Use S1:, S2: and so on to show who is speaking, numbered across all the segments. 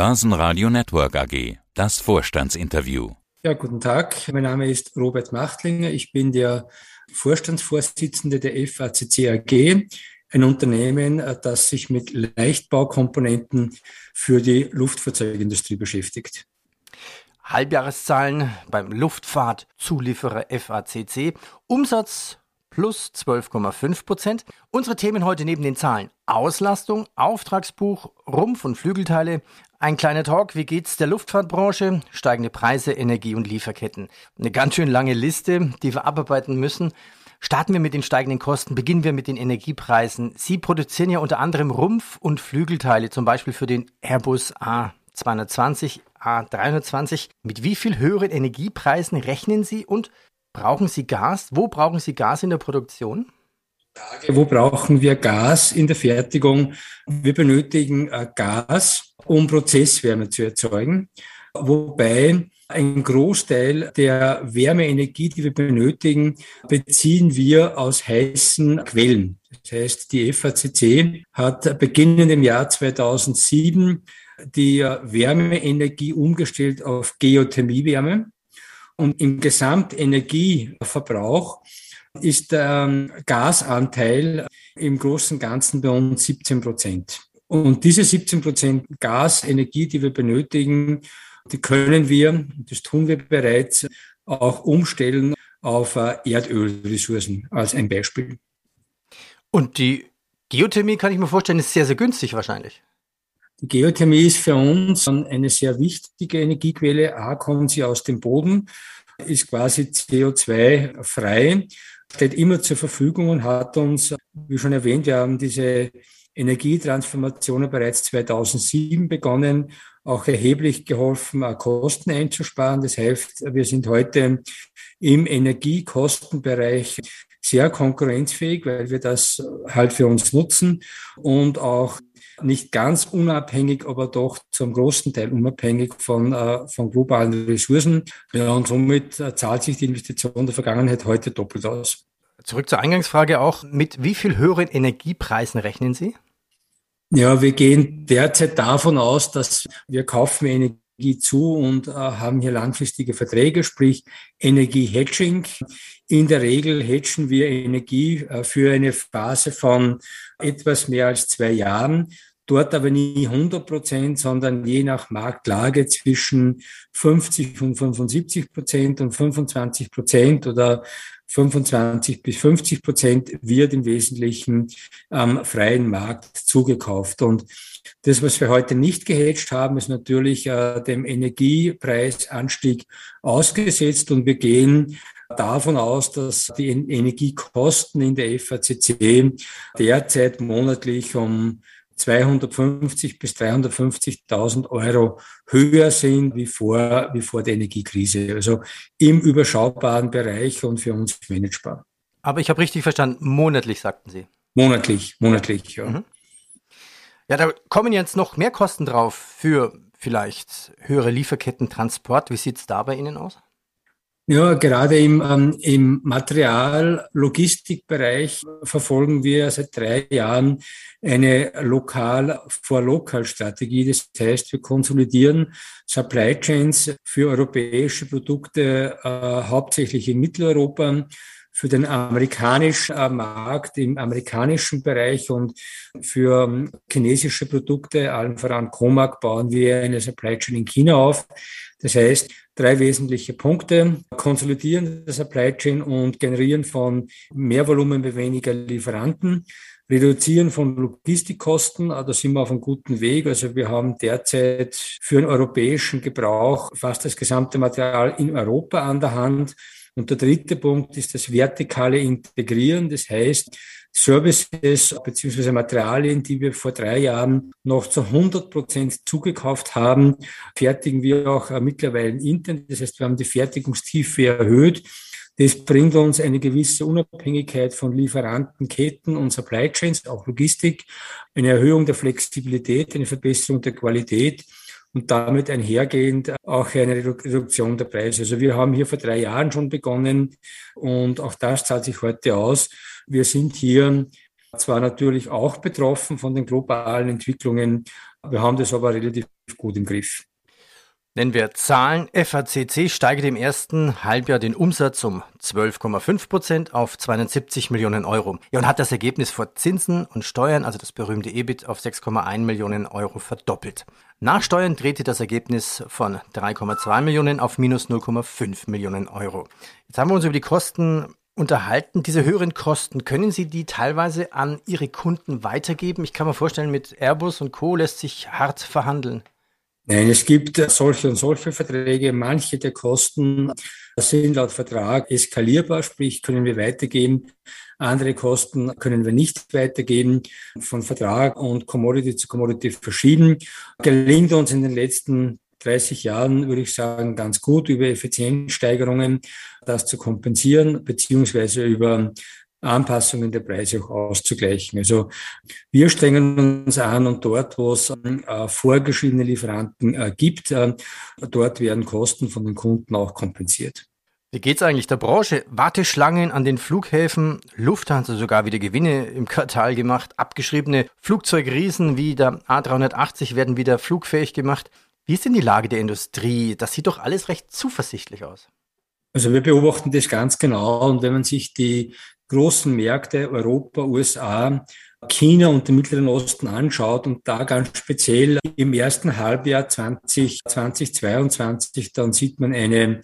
S1: Börsenradio Network AG. Das Vorstandsinterview.
S2: Ja, guten Tag. Mein Name ist Robert Machtlinger. Ich bin der Vorstandsvorsitzende der FACC AG, ein Unternehmen, das sich mit Leichtbaukomponenten für die Luftfahrzeugindustrie beschäftigt.
S3: Halbjahreszahlen beim Luftfahrtzulieferer FACC. Umsatz plus 12,5 Prozent. Unsere Themen heute neben den Zahlen Auslastung, Auftragsbuch, Rumpf- und Flügelteile. Ein kleiner Talk, wie geht's der Luftfahrtbranche? Steigende Preise, Energie- und Lieferketten. Eine ganz schön lange Liste, die wir abarbeiten müssen. Starten wir mit den steigenden Kosten, beginnen wir mit den Energiepreisen. Sie produzieren ja unter anderem Rumpf- und Flügelteile, zum Beispiel für den Airbus A220, A320. Mit wie viel höheren Energiepreisen rechnen Sie und Brauchen Sie Gas? Wo brauchen Sie Gas in der Produktion?
S2: Wo brauchen wir Gas in der Fertigung? Wir benötigen äh, Gas, um Prozesswärme zu erzeugen, wobei ein Großteil der Wärmeenergie, die wir benötigen, beziehen wir aus heißen Quellen. Das heißt, die FACC hat beginnend im Jahr 2007 die Wärmeenergie umgestellt auf Geothermiewärme. Und im Gesamtenergieverbrauch ist der Gasanteil im Großen und Ganzen bei uns 17 Prozent. Und diese 17 Prozent Gasenergie, die wir benötigen, die können wir, das tun wir bereits, auch umstellen auf äh, Erdölressourcen als ein Beispiel.
S3: Und die Geothermie, kann ich mir vorstellen, ist sehr, sehr günstig wahrscheinlich.
S2: Die Geothermie ist für uns eine sehr wichtige Energiequelle. A, kommt sie aus dem Boden, ist quasi CO2-frei, steht immer zur Verfügung und hat uns, wie schon erwähnt, wir haben diese Energietransformationen bereits 2007 begonnen, auch erheblich geholfen, Kosten einzusparen. Das heißt, wir sind heute im Energiekostenbereich sehr konkurrenzfähig, weil wir das halt für uns nutzen und auch nicht ganz unabhängig, aber doch zum großen Teil unabhängig von, äh, von globalen Ressourcen. Ja, und somit äh, zahlt sich die Investition der Vergangenheit heute doppelt aus.
S3: Zurück zur Eingangsfrage auch. Mit wie viel höheren Energiepreisen rechnen Sie?
S2: Ja, wir gehen derzeit davon aus, dass wir kaufen Energie zu und äh, haben hier langfristige Verträge, sprich Energie-Hedging. In der Regel hedgen wir Energie äh, für eine Phase von etwas mehr als zwei Jahren dort aber nie 100 Prozent, sondern je nach Marktlage zwischen 50 und 75 Prozent und 25 Prozent oder 25 bis 50 Prozent wird im Wesentlichen am freien Markt zugekauft. Und das, was wir heute nicht gehatcht haben, ist natürlich äh, dem Energiepreisanstieg ausgesetzt und wir gehen davon aus, dass die Energiekosten in der FACC derzeit monatlich um 250 bis 350.000 Euro höher sind wie vor, wie vor der Energiekrise. Also im überschaubaren Bereich und für uns managebar.
S3: Aber ich habe richtig verstanden, monatlich sagten Sie.
S2: Monatlich, monatlich, ja. Mhm.
S3: Ja, da kommen jetzt noch mehr Kosten drauf für vielleicht höhere Lieferketten, Transport. Wie sieht es da bei Ihnen aus?
S2: Ja, gerade im, ähm, im Material-Logistikbereich verfolgen wir seit drei Jahren eine Lokal-for-Lokal-Strategie. Das heißt, wir konsolidieren Supply Chains für europäische Produkte, äh, hauptsächlich in Mitteleuropa, für den amerikanischen äh, Markt im amerikanischen Bereich und für ähm, chinesische Produkte, allen voran Comac, bauen wir eine Supply Chain in China auf. Das heißt, drei wesentliche Punkte. Konsolidieren der Supply Chain und generieren von mehr Volumen bei weniger Lieferanten. Reduzieren von Logistikkosten, da sind wir auf einem guten Weg. Also wir haben derzeit für den europäischen Gebrauch fast das gesamte Material in Europa an der Hand. Und der dritte Punkt ist das vertikale Integrieren. Das heißt, Services beziehungsweise Materialien, die wir vor drei Jahren noch zu 100 Prozent zugekauft haben, fertigen wir auch äh, mittlerweile intern. Das heißt, wir haben die Fertigungstiefe erhöht. Das bringt uns eine gewisse Unabhängigkeit von Lieferantenketten und Supply Chains, auch Logistik, eine Erhöhung der Flexibilität, eine Verbesserung der Qualität und damit einhergehend auch eine Reduktion der Preise. Also wir haben hier vor drei Jahren schon begonnen und auch das zahlt sich heute aus. Wir sind hier zwar natürlich auch betroffen von den globalen Entwicklungen, Wir haben das aber relativ gut im Griff.
S3: Nennen wir Zahlen. FACC steigert im ersten Halbjahr den Umsatz um 12,5 Prozent auf 270 Millionen Euro. Ja, und hat das Ergebnis vor Zinsen und Steuern, also das berühmte EBIT, auf 6,1 Millionen Euro verdoppelt. Nach Steuern drehte das Ergebnis von 3,2 Millionen auf minus 0,5 Millionen Euro. Jetzt haben wir uns über die Kosten unterhalten. Diese höheren Kosten, können Sie die teilweise an Ihre Kunden weitergeben? Ich kann mir vorstellen, mit Airbus und Co. lässt sich hart verhandeln.
S2: Nein, es gibt solche und solche Verträge. Manche der Kosten sind laut Vertrag eskalierbar, sprich können wir weitergeben. Andere Kosten können wir nicht weitergeben. Von Vertrag und Commodity zu Commodity verschieden. Gelingt uns in den letzten 30 Jahren, würde ich sagen, ganz gut über Effizienzsteigerungen das zu kompensieren, beziehungsweise über Anpassungen der Preise auch auszugleichen. Also wir strengen uns an und dort, wo es äh, vorgeschriebene Lieferanten äh, gibt, äh, dort werden Kosten von den Kunden auch kompensiert.
S3: Wie geht's eigentlich der Branche? Warteschlangen an den Flughäfen, Lufthansa sogar wieder Gewinne im Quartal gemacht, abgeschriebene Flugzeugriesen wie der A380 werden wieder flugfähig gemacht. Wie ist denn die Lage der Industrie? Das sieht doch alles recht zuversichtlich aus.
S2: Also wir beobachten das ganz genau und wenn man sich die großen Märkte Europa, USA, China und den Mittleren Osten anschaut und da ganz speziell im ersten Halbjahr 20, 2022, dann sieht man eine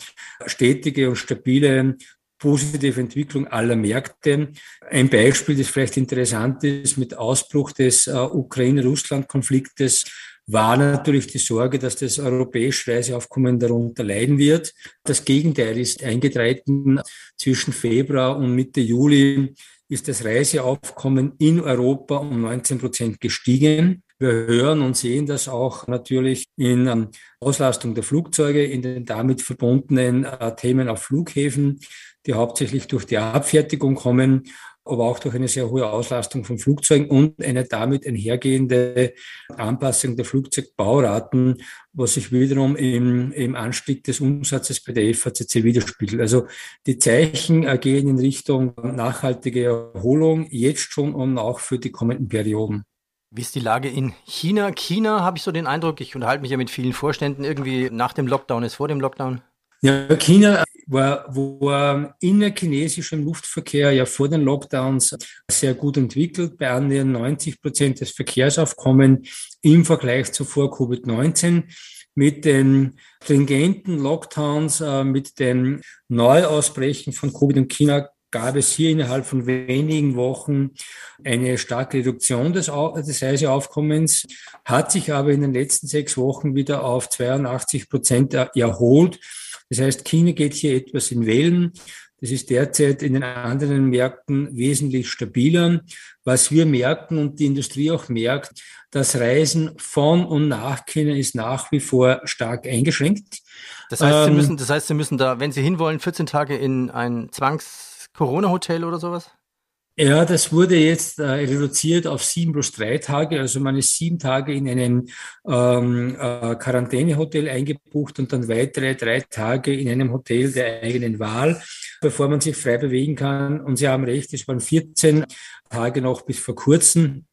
S2: stetige und stabile positive Entwicklung aller Märkte. Ein Beispiel, das vielleicht interessant ist, mit Ausbruch des äh, Ukraine-Russland-Konfliktes war natürlich die Sorge, dass das europäische Reiseaufkommen darunter leiden wird. Das Gegenteil ist eingetreten. Zwischen Februar und Mitte Juli ist das Reiseaufkommen in Europa um 19 Prozent gestiegen. Wir hören und sehen das auch natürlich in ähm, Auslastung der Flugzeuge, in den damit verbundenen äh, Themen auf Flughäfen, die hauptsächlich durch die Abfertigung kommen aber auch durch eine sehr hohe Auslastung von Flugzeugen und eine damit einhergehende Anpassung der Flugzeugbauraten, was sich wiederum im, im Anstieg des Umsatzes bei der FACC widerspiegelt. Also die Zeichen gehen in Richtung nachhaltige Erholung, jetzt schon und auch für die kommenden Perioden.
S3: Wie ist die Lage in China? China habe ich so den Eindruck, ich unterhalte mich ja mit vielen Vorständen, irgendwie nach dem Lockdown ist vor dem Lockdown.
S2: Ja, China war, war innerchinesischem Luftverkehr ja vor den Lockdowns sehr gut entwickelt, bei annähernd 90 Prozent des Verkehrsaufkommen im Vergleich zu vor Covid-19 mit den stringenten Lockdowns, äh, mit dem Neuausbrechen von Covid in China gab es hier innerhalb von wenigen Wochen eine starke Reduktion des, des Reiseaufkommens, hat sich aber in den letzten sechs Wochen wieder auf 82 Prozent erholt. Das heißt, China geht hier etwas in Wellen. Das ist derzeit in den anderen Märkten wesentlich stabiler. Was wir merken und die Industrie auch merkt, das Reisen von und nach China ist nach wie vor stark eingeschränkt.
S3: Das heißt, Sie ähm, müssen, das heißt, Sie müssen da, wenn Sie hinwollen, 14 Tage in ein Zwangs-Corona-Hotel oder sowas?
S2: Ja, das wurde jetzt äh, reduziert auf sieben plus drei Tage. Also man ist sieben Tage in einem ähm, äh, Quarantänehotel eingebucht und dann weitere drei Tage in einem Hotel der eigenen Wahl, bevor man sich frei bewegen kann. Und Sie haben recht, es waren 14 Tage noch bis vor kurzem.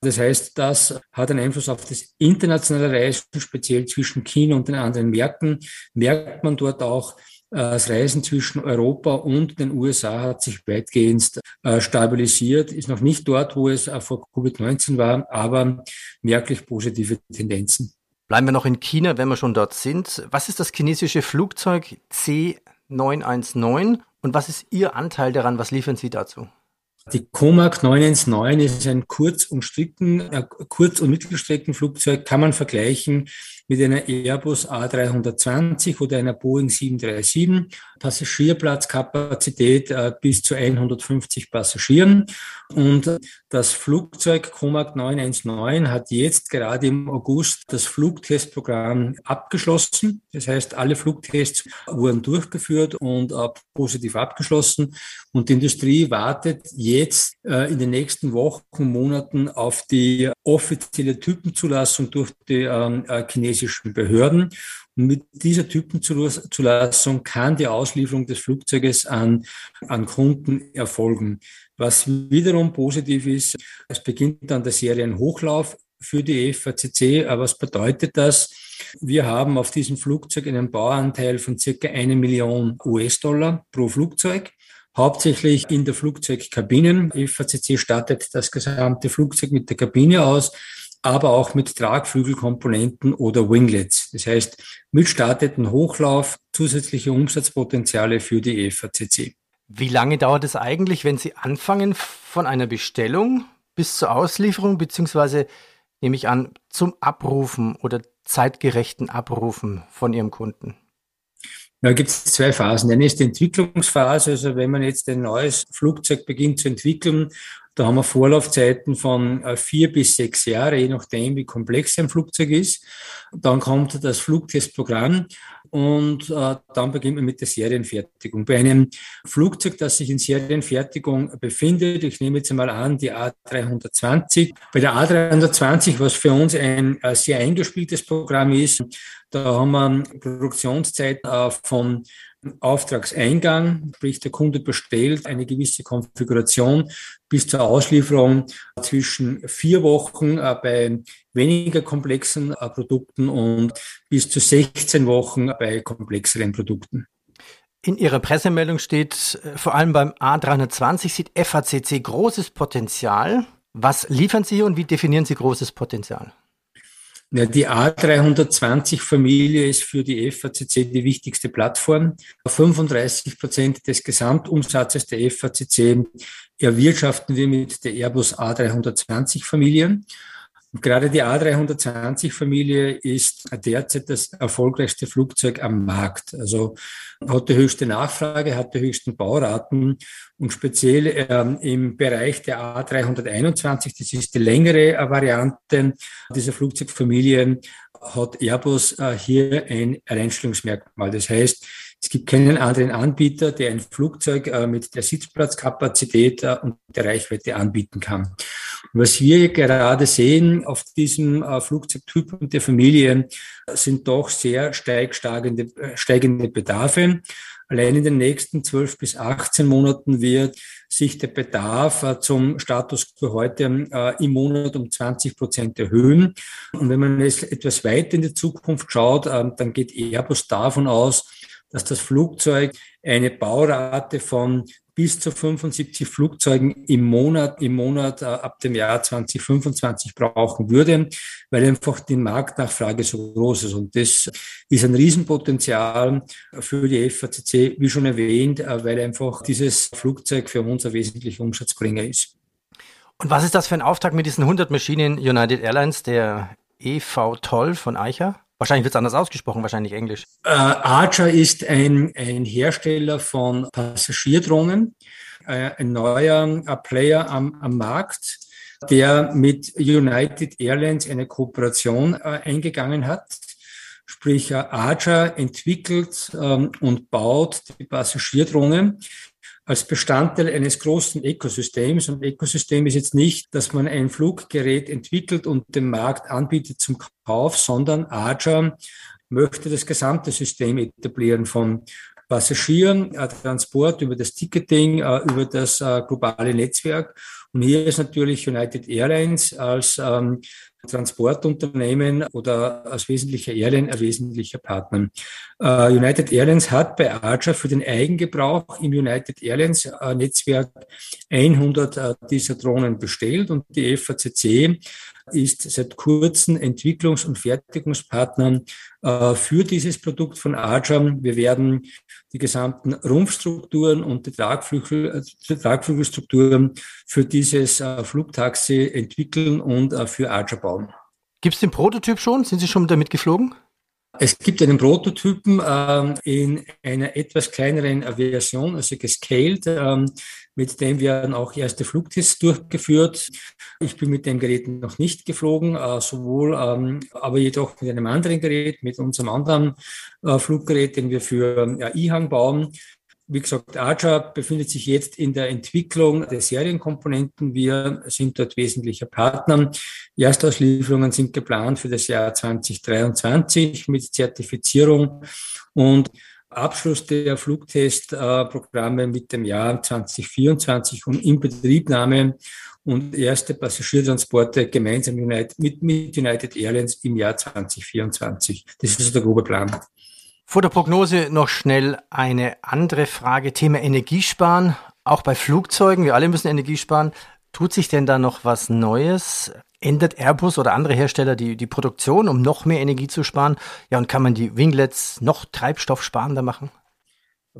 S2: Das heißt, das hat einen Einfluss auf das internationale Reisen, speziell zwischen China und den anderen Märkten. Merkt man dort auch, das Reisen zwischen Europa und den USA hat sich weitgehend äh, stabilisiert, ist noch nicht dort, wo es vor Covid-19 war, aber merklich positive Tendenzen.
S3: Bleiben wir noch in China, wenn wir schon dort sind. Was ist das chinesische Flugzeug C919 und was ist Ihr Anteil daran? Was liefern Sie dazu?
S2: Die Comac 919 ist ein Kurz- und Stricken, äh, Kurz- und Mittelstreckenflugzeug, kann man vergleichen mit einer Airbus A320 oder einer Boeing 737. Passagierplatzkapazität äh, bis zu 150 Passagieren. Und das Flugzeug Comac 919 hat jetzt gerade im August das Flugtestprogramm abgeschlossen. Das heißt, alle Flugtests wurden durchgeführt und äh, positiv abgeschlossen. Und die Industrie wartet jetzt äh, in den nächsten Wochen, Monaten auf die offizielle Typenzulassung durch die ähm, äh, chinesischen Behörden. Und mit dieser Typenzulassung kann die Auslieferung des Flugzeuges an, an Kunden erfolgen. Was wiederum positiv ist, es beginnt dann der Serienhochlauf für die FACC. Was bedeutet das? Wir haben auf diesem Flugzeug einen Bauanteil von circa eine Million US-Dollar pro Flugzeug hauptsächlich in der Flugzeugkabinen. FACC startet das gesamte Flugzeug mit der Kabine aus, aber auch mit Tragflügelkomponenten oder Winglets. Das heißt, mit starteten Hochlauf zusätzliche Umsatzpotenziale für die FACC.
S3: Wie lange dauert es eigentlich, wenn Sie anfangen von einer Bestellung bis zur Auslieferung, beziehungsweise nehme ich an, zum Abrufen oder zeitgerechten Abrufen von Ihrem Kunden?
S2: Da gibt es zwei Phasen. Eine ist die Entwicklungsphase, also wenn man jetzt ein neues Flugzeug beginnt zu entwickeln, da haben wir Vorlaufzeiten von äh, vier bis sechs Jahre, je nachdem, wie komplex ein Flugzeug ist. Dann kommt das Flugtestprogramm und äh, dann beginnt man mit der Serienfertigung. Bei einem Flugzeug, das sich in Serienfertigung befindet, ich nehme jetzt einmal an, die A320. Bei der A320, was für uns ein äh, sehr eingespieltes Programm ist, da haben wir Produktionszeit äh, von Auftragseingang, sprich der Kunde bestellt eine gewisse Konfiguration bis zur Auslieferung zwischen vier Wochen äh, bei weniger komplexen äh, Produkten und bis zu 16 Wochen bei komplexeren Produkten.
S3: In Ihrer Pressemeldung steht, äh, vor allem beim A320 sieht FACC großes Potenzial. Was liefern Sie und wie definieren Sie großes Potenzial?
S2: Ja, die A320-Familie ist für die FACC die wichtigste Plattform. 35 Prozent des Gesamtumsatzes der FACC erwirtschaften wir mit der Airbus A320-Familie. Und gerade die A320-Familie ist derzeit das erfolgreichste Flugzeug am Markt. Also hat die höchste Nachfrage, hat die höchsten Bauraten und speziell ähm, im Bereich der A321, das ist die längere Variante dieser Flugzeugfamilie, hat Airbus äh, hier ein Alleinstellungsmerkmal. Das heißt, es gibt keinen anderen Anbieter, der ein Flugzeug äh, mit der Sitzplatzkapazität äh, und der Reichweite anbieten kann. Was wir gerade sehen auf diesem äh, Flugzeugtyp und der Familie sind doch sehr steig steigende, steigende Bedarfe. Allein in den nächsten 12 bis 18 Monaten wird sich der Bedarf zum Status quo heute im Monat um 20 Prozent erhöhen. Und wenn man jetzt etwas weiter in die Zukunft schaut, dann geht Airbus davon aus, dass das Flugzeug eine Baurate von bis zu 75 Flugzeugen im Monat, im Monat äh, ab dem Jahr 2025 brauchen würde, weil einfach die Marktnachfrage so groß ist. Und das ist ein Riesenpotenzial für die FACC, wie schon erwähnt, äh, weil einfach dieses Flugzeug für uns ein wesentlicher Umsatzbringer ist.
S3: Und was ist das für ein Auftrag mit diesen 100 Maschinen United Airlines, der EV Toll von Eicher? Wahrscheinlich wird es anders ausgesprochen, wahrscheinlich Englisch.
S2: Äh, Archer ist ein, ein Hersteller von Passagierdrohnen, äh, ein neuer äh, Player am, am Markt, der mit United Airlines eine Kooperation äh, eingegangen hat. Sprich, äh, Archer entwickelt ähm, und baut die Passagierdrohne als Bestandteil eines großen Ökosystems. Und Ökosystem ist jetzt nicht, dass man ein Fluggerät entwickelt und dem Markt anbietet zum Kauf, sondern Archer möchte das gesamte System etablieren von Passagieren, äh, Transport über das Ticketing, äh, über das äh, globale Netzwerk. Und hier ist natürlich United Airlines als ähm, Transportunternehmen oder als wesentlicher Airline ein wesentlicher Partner. United Airlines hat bei Archer für den Eigengebrauch im United Airlines Netzwerk 100 uh, dieser Drohnen bestellt und die FACC ist seit kurzem Entwicklungs- und Fertigungspartner für dieses Produkt von Archer. Wir werden die gesamten Rumpfstrukturen und die, Tragflügel, die Tragflügelstrukturen für dieses Flugtaxi entwickeln und für Archer bauen.
S3: Gibt es den Prototyp schon? Sind Sie schon damit geflogen?
S2: Es gibt einen Prototypen ähm, in einer etwas kleineren Version, also gescaled. Ähm, mit dem werden auch erste Flugtests durchgeführt. Ich bin mit dem Gerät noch nicht geflogen, äh, sowohl, ähm, aber jedoch mit einem anderen Gerät, mit unserem anderen äh, Fluggerät, den wir für äh, IHANG bauen. Wie gesagt, Archer befindet sich jetzt in der Entwicklung der Serienkomponenten. Wir sind dort wesentlicher Partner. Erstauslieferungen sind geplant für das Jahr 2023 mit Zertifizierung und Abschluss der Flugtestprogramme mit dem Jahr 2024 und Inbetriebnahme und erste Passagiertransporte gemeinsam mit, mit United Airlines im Jahr 2024. Das ist der grobe Plan.
S3: Vor der Prognose noch schnell eine andere Frage. Thema Energiesparen. Auch bei Flugzeugen. Wir alle müssen Energie sparen. Tut sich denn da noch was Neues? Ändert Airbus oder andere Hersteller die, die Produktion, um noch mehr Energie zu sparen? Ja, und kann man die Winglets noch treibstoffsparender machen?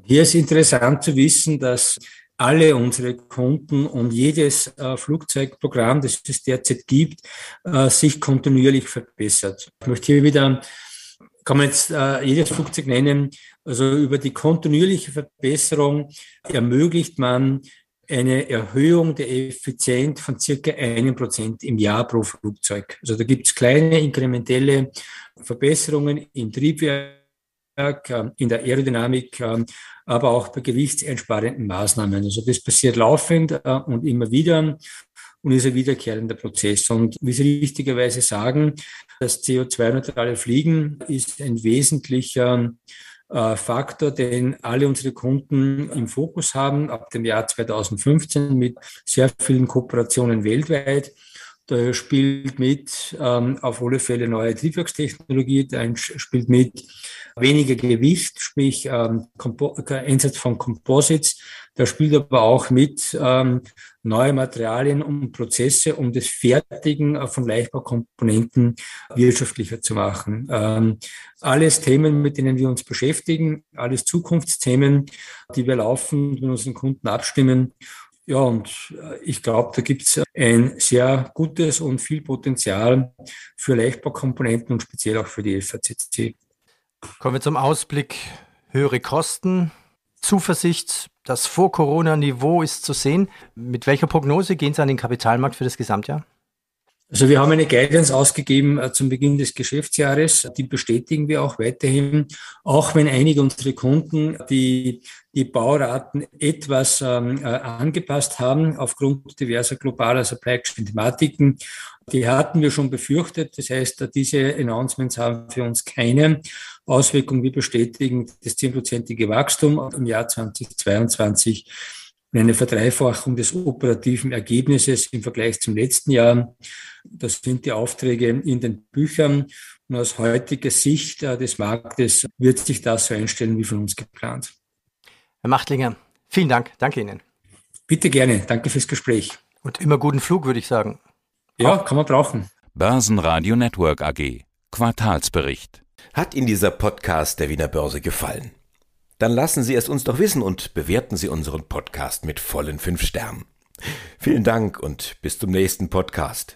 S2: Hier ist interessant zu wissen, dass alle unsere Kunden und jedes äh, Flugzeugprogramm, das es derzeit gibt, äh, sich kontinuierlich verbessert. Ich möchte hier wieder, kann man jetzt äh, jedes Flugzeug nennen, also über die kontinuierliche Verbesserung ermöglicht man eine Erhöhung der Effizienz von circa einem Prozent im Jahr pro Flugzeug. Also da gibt es kleine inkrementelle Verbesserungen im Triebwerk, ähm, in der Aerodynamik, ähm, aber auch bei gewichtseinsparenden Maßnahmen. Also das passiert laufend äh, und immer wieder und ist ein wiederkehrender Prozess. Und wie Sie richtigerweise sagen, das CO2-neutrale Fliegen ist ein wesentlicher äh, Faktor, den alle unsere Kunden im Fokus haben ab dem Jahr 2015 mit sehr vielen Kooperationen weltweit. Da spielt mit ähm, auf alle Fälle neue Triebwerkstechnologie, da spielt mit weniger Gewicht, sprich ähm, Einsatz von Composites. Da spielt aber auch mit ähm, neue Materialien und Prozesse, um das Fertigen äh, von Leichtbaukomponenten wirtschaftlicher zu machen. Ähm, alles Themen, mit denen wir uns beschäftigen, alles Zukunftsthemen, die wir laufen, mit unseren Kunden abstimmen ja, und äh, ich glaube, da gibt es ein sehr gutes und viel Potenzial für Leichtbaukomponenten und speziell auch für die FACC.
S3: Kommen wir zum Ausblick. Höhere Kosten, Zuversicht, das Vor-Corona-Niveau ist zu sehen. Mit welcher Prognose gehen Sie an den Kapitalmarkt für das Gesamtjahr?
S2: Also wir haben eine Guidance ausgegeben äh, zum Beginn des Geschäftsjahres. Die bestätigen wir auch weiterhin, auch wenn einige unserer Kunden die, die Bauraten etwas ähm, äh, angepasst haben aufgrund diverser globaler Supply Chain Thematiken. Die hatten wir schon befürchtet. Das heißt, diese Announcements haben für uns keine Auswirkungen. Wir bestätigen das zehnprozentige Wachstum im Jahr 2022 und eine Verdreifachung des operativen Ergebnisses im Vergleich zum letzten Jahr. Das sind die Aufträge in den Büchern. Und aus heutiger Sicht äh, des Marktes wird sich das so einstellen wie von uns geplant.
S3: Herr Machtlinger, vielen Dank. Danke Ihnen.
S2: Bitte gerne. Danke fürs Gespräch.
S3: Und immer guten Flug, würde ich sagen.
S2: Ja, kann man brauchen.
S1: Börsenradio Network AG. Quartalsbericht.
S4: Hat Ihnen dieser Podcast der Wiener Börse gefallen? Dann lassen Sie es uns doch wissen und bewerten Sie unseren Podcast mit vollen fünf Sternen. Vielen Dank und bis zum nächsten Podcast.